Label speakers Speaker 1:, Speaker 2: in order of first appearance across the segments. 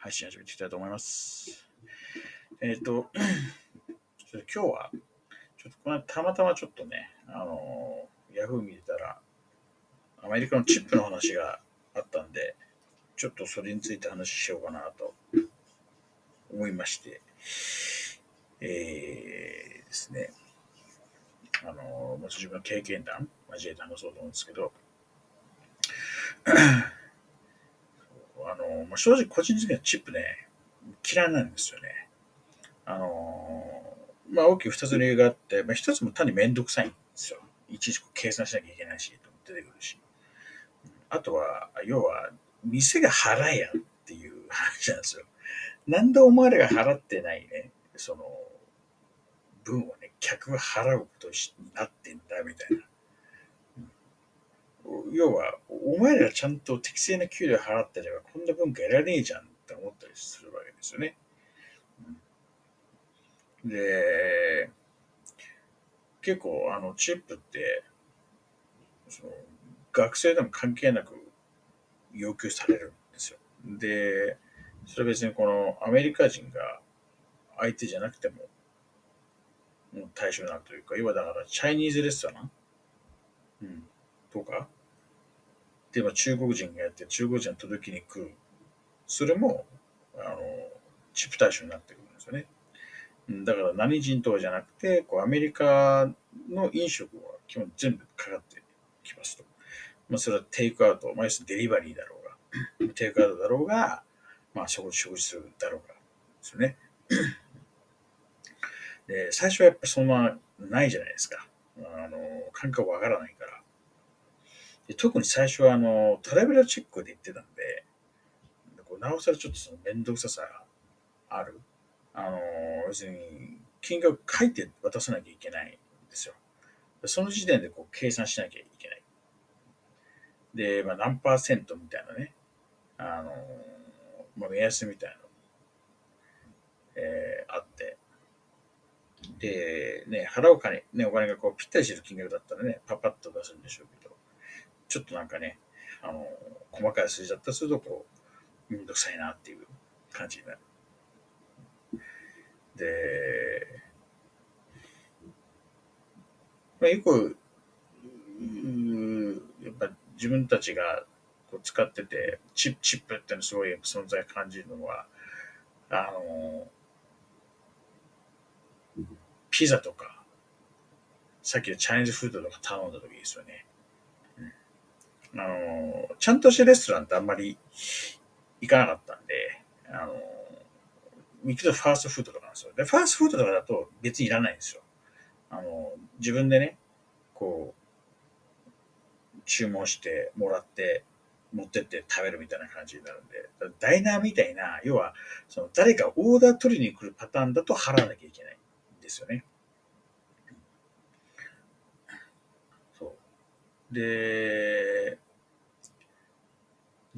Speaker 1: 配信始めていきたいと思います。えっ、と、ちょっと今日は、ちょっとこのたまたまちょっとね、あのー、ヤフー見てたら、アメリカのチップの話があったんで、ちょっとそれについて話しようかなと思いまして、えー、ですね、あのー、自分の経験談交えて話そうと思うんですけど、の、まあ、正直個人的にはチップね、嫌いなんですよね。あの、まあ大きく二つの理由があって、まあ一つも単にめんどくさいんですよ。いちいち計算しなきゃいけないし、出てくるし。あとは、要は、店が払えやっていう 話なんですよ。なんでお前らが払ってないね、その、分をね、客が払うことになってんだ、みたいな。要は、お前らちゃんと適正な給料払ってれば、こんな文化得られねえじゃんって思ったりするわけですよね。で、結構、あの、チップって、その、学生でも関係なく要求されるんですよ。で、それは別にこのアメリカ人が相手じゃなくても、対象になるというか、要はだから、チャイニーズレストラン、うん、とか、で、まあ、中国人がやって、中国人の届きに来る。それも、あの、チップ対象になってくるんですよね。だから何人とかじゃなくて、こうアメリカの飲食は基本全部かかってきますと。まあ、それはテイクアウト、まあ、要するにデリバリーだろうが、テイクアウトだろうが、まあ、食事、食事するだろうが、ですよね。で、最初はやっぱそんなないじゃないですか。あの、感覚わからない。で特に最初はあのトラベルチェックで言ってたんで、こうなおさらちょっとその面倒くささがある。あの、要するに、金額書いて渡さなきゃいけないんですよ。その時点でこう計算しなきゃいけない。で、まあ、何パーセントみたいなね、あの、まあ、目安みたいなの、えー、あって、で、ね、払う金、ね、お金がこうぴったりしてる金額だったらね、パパッと出すんでしょうけど、ちょっとなんかね、あの、細かい数字だったりすると、こう、めんどくさいなっていう感じになる。で、まあ、よく、やっぱ自分たちがこう使ってて、チップ、チップってのすごい存在感じるのは、あの、ピザとか、さっきのチャイニーズフードとか頼んだ時ですよね。あの、ちゃんとしたレストランってあんまり行かなかったんで、あの、行くとファーストフードとかなんですよ。で、ファーストフードとかだと別にいらないんですよ。あの、自分でね、こう、注文してもらって、持ってって食べるみたいな感じになるんで、ダイナーみたいな、要は、その誰かオーダー取りに来るパターンだと払わなきゃいけないんですよね。そう。で、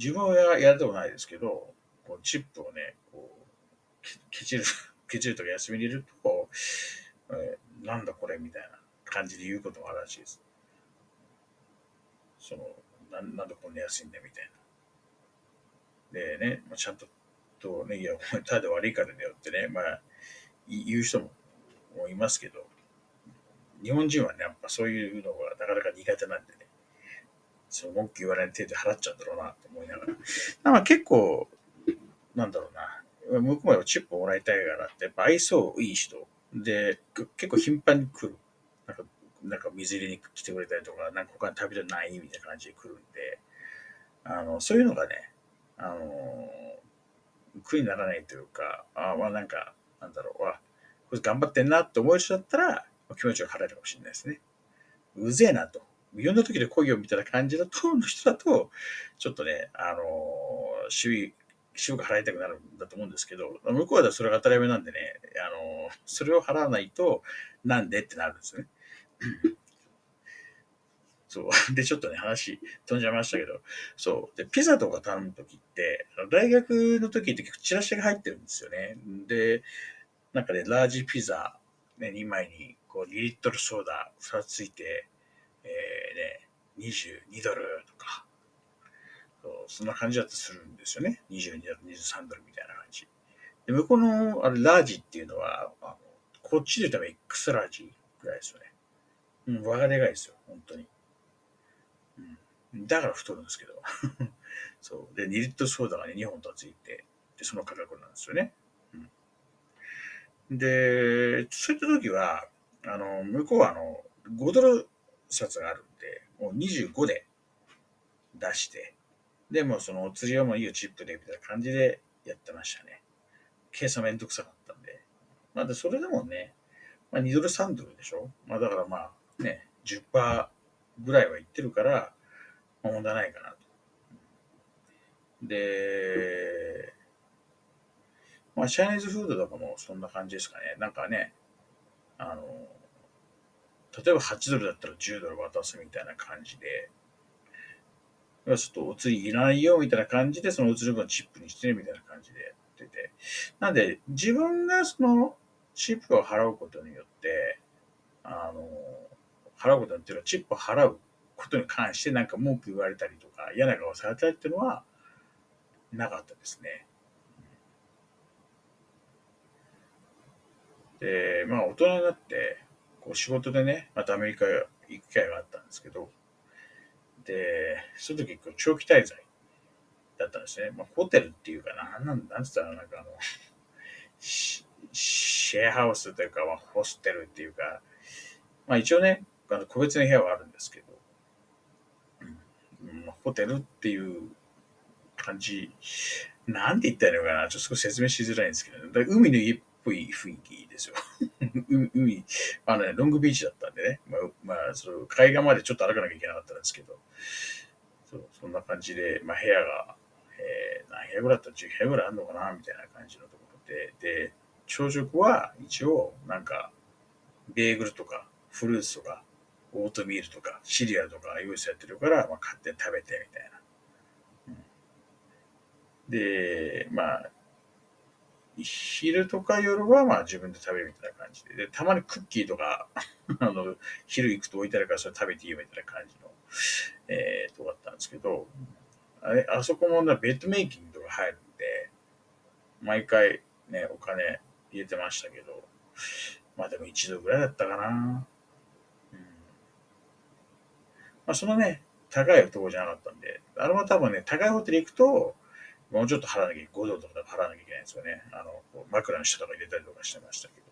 Speaker 1: 自分はやったこないですけど、こチップをね、こう、ケチる、ケチるとか休みに入れると、えー、なんだこれみたいな感じで言うこともあるらしいです。その、ななんでこんな安いんだみたいな。でね、まあ、ちゃんと、とね、いや、お前ただ悪いからだよってね、まあ、言う人もいますけど、日本人はね、やっぱそういうのがなかなか苦手なんで、その文句言われない程度払っちゃうんだろうなと思いながら。まあ結構、なんだろうな、向こうもチップもらいたいからって、やっぱ愛想いい人で、結構頻繁に来る。なんか、なんか水入れに来てくれたりとか、なんか他に食べたないみたいな感じで来るんで、あの、そういうのがね、あの、苦にならないというか、あまあなんか、なんだろう、わ、これ頑張ってんなって思える人だったら、気持ちが晴れるかもしれないですね。うぜえなと。いろんな時で来いよみたいな感じだと、の人だと、ちょっとね、あの、周囲、週が払いたくなるんだと思うんですけど、向こうではそれが当たり前なんでね、あの、それを払わないと、なんでってなるんですよね。そう。で、ちょっとね、話飛んじゃいましたけど、そう。で、ピザとか頼むときって、大学の時って結構チラシが入ってるんですよね。で、なんかね、ラージピザ、ね、2枚に、こう、2リットルソーダ2つついて、えー、ね、22ドルとか、そうそんな感じだとするんですよね。22ドル、23ドルみたいな感じ。で、向こうの、あれ、ラージっていうのは、あのこっちで言ったら X ラージぐらいですよね。うん、輪がでかいですよ、本当に。うん、だから太るんですけど。そう。で、2リットルソーダがね、2本とついて、で、その価格なんですよね。うん、で、そういった時は、あの、向こうはあの、5ドル札があるんで、もう25で出して、でもそのお釣りはもういいよ、チップで、みたいな感じでやってましたね。計算めんどくさかったんで。まあ、で、それでもね、まあ、2ドル、3ドルでしょまあ、だからまあ、ね、10%ぐらいはいってるから、問題ないかなと。で、まあ、チャイニーズフードとかもそんな感じですかね。なんかね、あの、例えば8ドルだったら10ドル渡すみたいな感じで、ちょっとお釣りいらないよみたいな感じで、そのお釣り分チップにしてねみたいな感じでやってて。なんで、自分がそのチップを払うことによって、あの、払うことによってチップを払うことに関してなんか文句言われたりとか嫌な顔されたりっていうのはなかったですね。で、まあ大人になって、こう仕事でね、またアメリカ行く機会があったんですけど、で、その時こう長期滞在だったんですね。まあホテルっていうかな、なんなんつったらなんかあの、シェアハウスというか、まあ、ホステルっていうか、まあ一応ね、あの個別の部屋はあるんですけど、うん、ホテルっていう感じ、なんて言ったらいいのかな、ちょっと説明しづらいんですけど、海の家ぽい雰囲気ですよ。海、あのね、ロングビーチだったんでね、まあ、まあ、その海岸までちょっと歩かなきゃいけなかったんですけど、そうそんな感じで、まあ部屋が、えー、何部屋ぐらいだった？ら10部屋ぐらいあるのかな、みたいな感じのところで、で、朝食は一応、なんか、ベーグルとか、フルーツとか、オートミールとか、シリアルとか用意されてるから、まあ、買って食べてみたいな。で、まあ、昼とか夜はまあ自分で食べるみたいな感じで、でたまにクッキーとか あの、昼行くと置いてあるからそれ食べていいよみたいな感じの、えー、とこだったんですけど、あれ、あそこもベッドメイキングとか入るんで、毎回ね、お金入れてましたけど、まあでも一度ぐらいだったかな。うんまあ、そのね、高いとこじゃなかったんで、あれも多分ね、高いホテル行くと、もうちょっと払わなきゃ、5ドルとか払わなきゃいけないんですよね。あの、枕の下とか入れたりとかしてましたけど。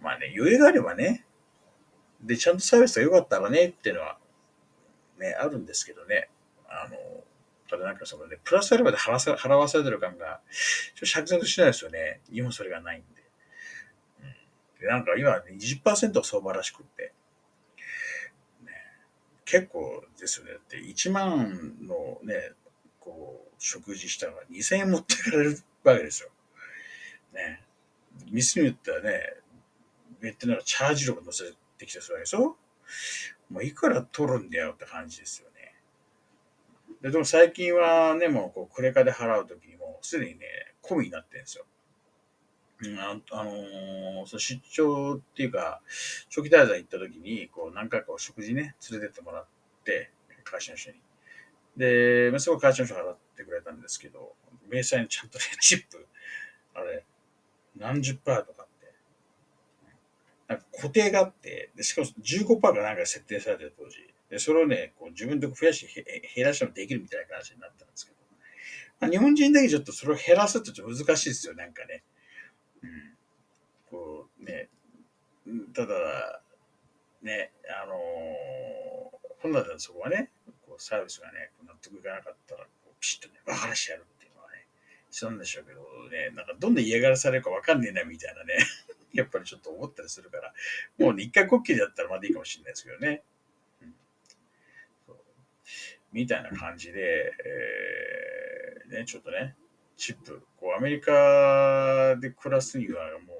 Speaker 1: まあね、余裕があればね、で、ちゃんとサービスが良かったらねっていうのは、ね、あるんですけどね。あの、ただなんかそのね、プラスアルファで払わされてる感が、ちょっと釈然としないですよね。日本それがないんで。で、なんか今20%相場らしくって、結構ですよね。だって1万のね、こう、食事したのが2000円持ってかれるわけですよ。ね。店によってはね、別なんかチャージ力乗せてきたするわけでしょ？もういくら取るんだよって感じですよね。ででも最近はね、もうこうクレカで払うときにもうすでにね、込みになってるんですよ。ああのー、そ出張っていうか、長期滞在行った時に、こう、何回かお食事ね、連れてってもらって、会社の人に。で、まあ、すごい会社の人が払ってくれたんですけど、明細にちゃんとね、チップ、あれ、何十パーとかって、なんか固定があって、でしかも15%がなんか設定されてる当時。で、それをね、こう自分で増やして減らしてもできるみたいな感じになったんですけど、まあ、日本人だけちょっとそれを減らすってちょっと難しいですよ、なんかね。こうね、ただ、ね、あのー、本来だとそこはね、こうサービスがね、納得いかなかったら、こうピシッとね、分からしてやるっていうのはね、そうなんでしょうけどね、なんかどんどん嫌がらされるか分かんねえなみたいなね、やっぱりちょっと思ったりするから、もうね、一回こっきりだったらまだいいかもしれないですけどね。うん、みたいな感じで、えー、ね、ちょっとね、チップ、こう、アメリカで暮らすにはも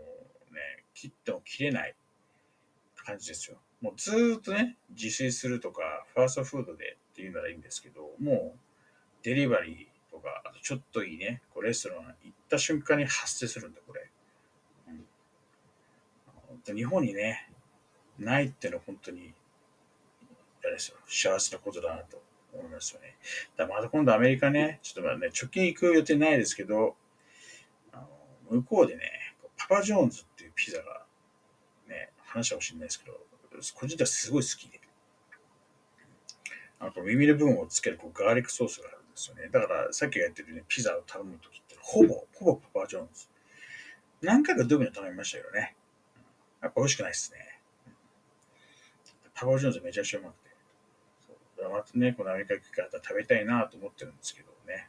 Speaker 1: うね、切っても切れない感じですよ。もうずーっとね、自炊するとか、ファーストフードでっていうならいいんですけど、もう、デリバリーとか、あとちょっといいね、こうレストラン行った瞬間に発生するんだ、これ。うん、日本にね、ないってのは本当に、あれですよ、幸せなことだなと思いますよね。だまた今度アメリカね、ちょっとまあね、貯金行く予定ないですけど、あの向こうでね、パパジョーンズっていうピザが、ね、話はもしれないですけど、個人的にはすごい好きで。あの耳の部分をつけるこうガーリックソースがあるんですよね。だからさっきが言ってるね、ピザを頼むときってほぼ、ほぼパパジョーンズ。何回かドミノ頼みましたけどね。やっぱ美味しくないっすね。パパジョーンズめちゃくちゃうまくて。またね、このアメリカ行くから食べたいなと思ってるんですけどね。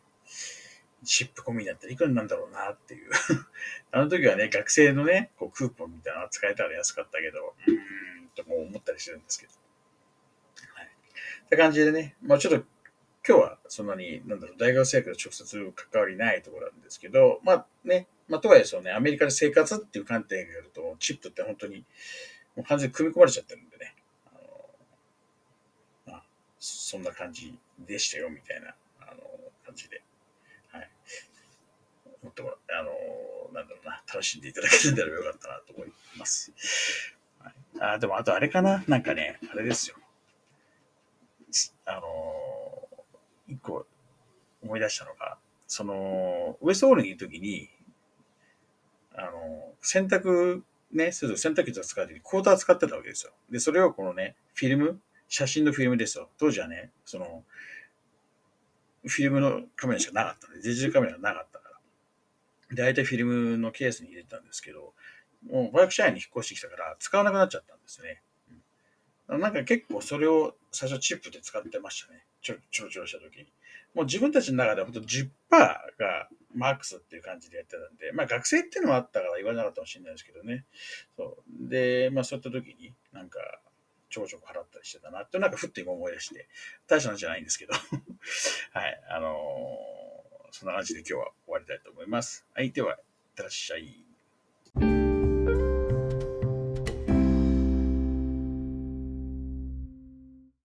Speaker 1: チップ込みだったらいくらなんだろうなっていう あの時はね、学生のね、こうクーポンみたいなの使えたら安かったけど、うーんとも思ったりしてるんですけど。はい。って感じでね、まあちょっと今日はそんなに、なんだろう、大学生活直接関わりないところなんですけど、まあね、まあとはいえそうね、アメリカで生活っていう観点がやると、チップって本当にもう完全に組み込まれちゃってるんでね、そんな感じでしたよ、みたいな、あの、感じで。はい。もっと、あの、なんだろうな、楽しんでいただけたらよかったなと思います。はい、あ、でもあとあれかな、なんかね、あれですよ。あの一個思い出したのが、その、ウエストホールにいるときに、あの、洗濯ね、する洗濯機を使うときにクォーター使ってたわけですよ。で、それをこのね、フィルム、写真のフィルムですよ。当時はね、その、フィルムのカメラしかなかったんで、デジタルカメラがなかったから。で、大体フィルムのケースに入れてたんですけど、もうバイク社員に引っ越してきたから使わなくなっちゃったんですね。なんか結構それを最初チップで使ってましたね。ちょちょろちょろした時に。もう自分たちの中では本当10%がマックスっていう感じでやってたんで、まあ学生っていうのもあったから言わなかったかもしれないですけどね。そう。で、まあそういった時になんかちょこちょこ払ったりしてたなって、なんかふっと今思い出して、大したのじゃないんですけど。はい。あのー、そんな感じで今日は終わりたいと思います。はい。では、いってらっしゃい。